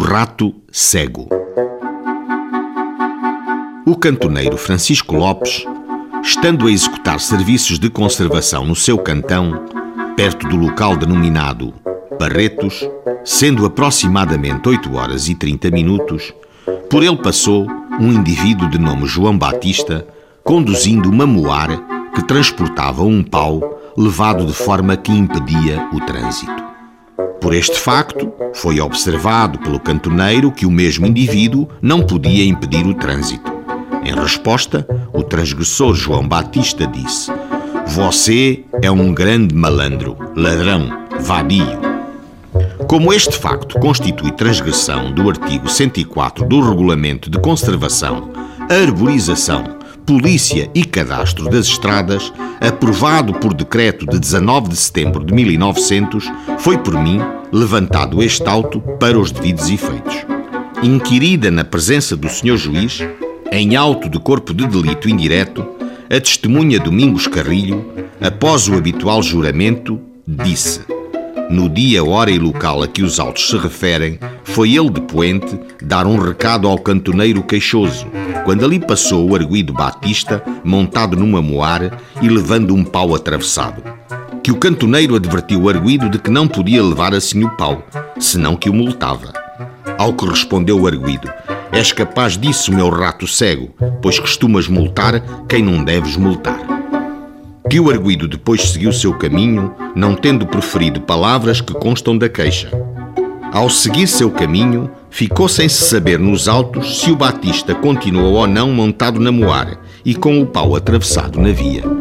rato cego. O cantoneiro Francisco Lopes, estando a executar serviços de conservação no seu cantão, perto do local denominado Barretos, sendo aproximadamente 8 horas e 30 minutos, por ele passou um indivíduo de nome João Batista, conduzindo uma moar que transportava um pau levado de forma que impedia o trânsito. Por este facto, foi observado pelo cantoneiro que o mesmo indivíduo não podia impedir o trânsito. Em resposta, o transgressor João Batista disse: Você é um grande malandro, ladrão, vadio. Como este facto constitui transgressão do artigo 104 do Regulamento de Conservação, Arborização, Polícia e Cadastro das Estradas, aprovado por decreto de 19 de setembro de 1900, foi por mim levantado este auto para os devidos efeitos. Inquirida na presença do Sr. Juiz, em auto de corpo de delito indireto, a testemunha Domingos Carrilho, após o habitual juramento, disse no dia, hora e local a que os autos se referem, foi ele de Poente dar um recado ao cantoneiro queixoso, quando ali passou o arguído Batista, montado numa moar e levando um pau atravessado. Que o cantoneiro advertiu o arguído de que não podia levar assim o pau, senão que o multava. Ao que respondeu o arguído: És capaz disso, meu rato cego, pois costumas multar quem não deves multar que o arguído depois seguiu seu caminho, não tendo proferido palavras que constam da queixa. Ao seguir seu caminho, ficou sem se saber nos autos se o Batista continuou ou não montado na moara e com o pau atravessado na via.